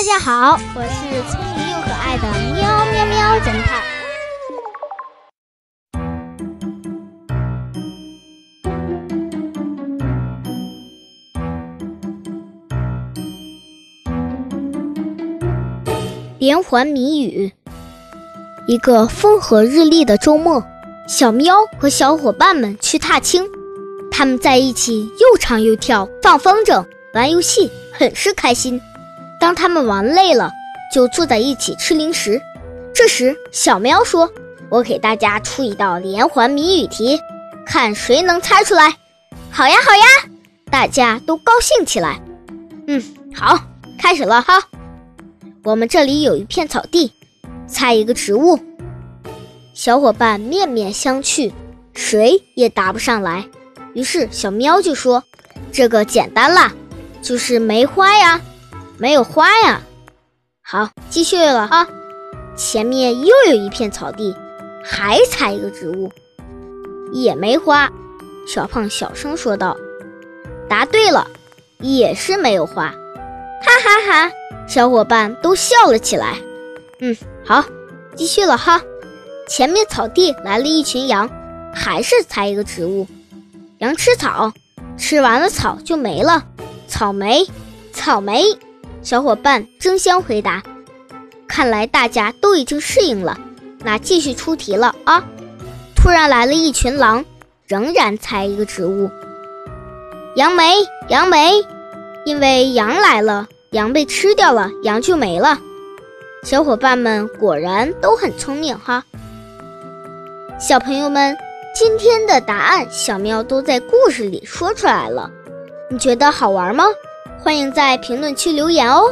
大家好，我是聪明又可爱的喵喵喵侦探。连环谜语。一个风和日丽的周末，小喵和小伙伴们去踏青，他们在一起又唱又跳，放风筝，玩游戏，很是开心。当他们玩累了，就坐在一起吃零食。这时，小喵说：“我给大家出一道连环谜语题，看谁能猜出来。”“好呀，好呀！”大家都高兴起来。嗯，好，开始了哈。我们这里有一片草地，猜一个植物。小伙伴面面相觑，谁也答不上来。于是小喵就说：“这个简单啦，就是梅花呀。”没有花呀，好，继续了啊！前面又有一片草地，还采一个植物，也没花。小胖小声说道：“答对了，也是没有花。”哈哈哈！小伙伴都笑了起来。嗯，好，继续了哈。前面草地来了一群羊，还是采一个植物，羊吃草，吃完了草就没了。草莓，草莓。小伙伴争相回答，看来大家都已经适应了。那继续出题了啊！突然来了一群狼，仍然猜一个植物。杨梅，杨梅，因为羊来了，羊被吃掉了，羊就没了。小伙伴们果然都很聪明哈！小朋友们，今天的答案小喵都在故事里说出来了，你觉得好玩吗？欢迎在评论区留言哦。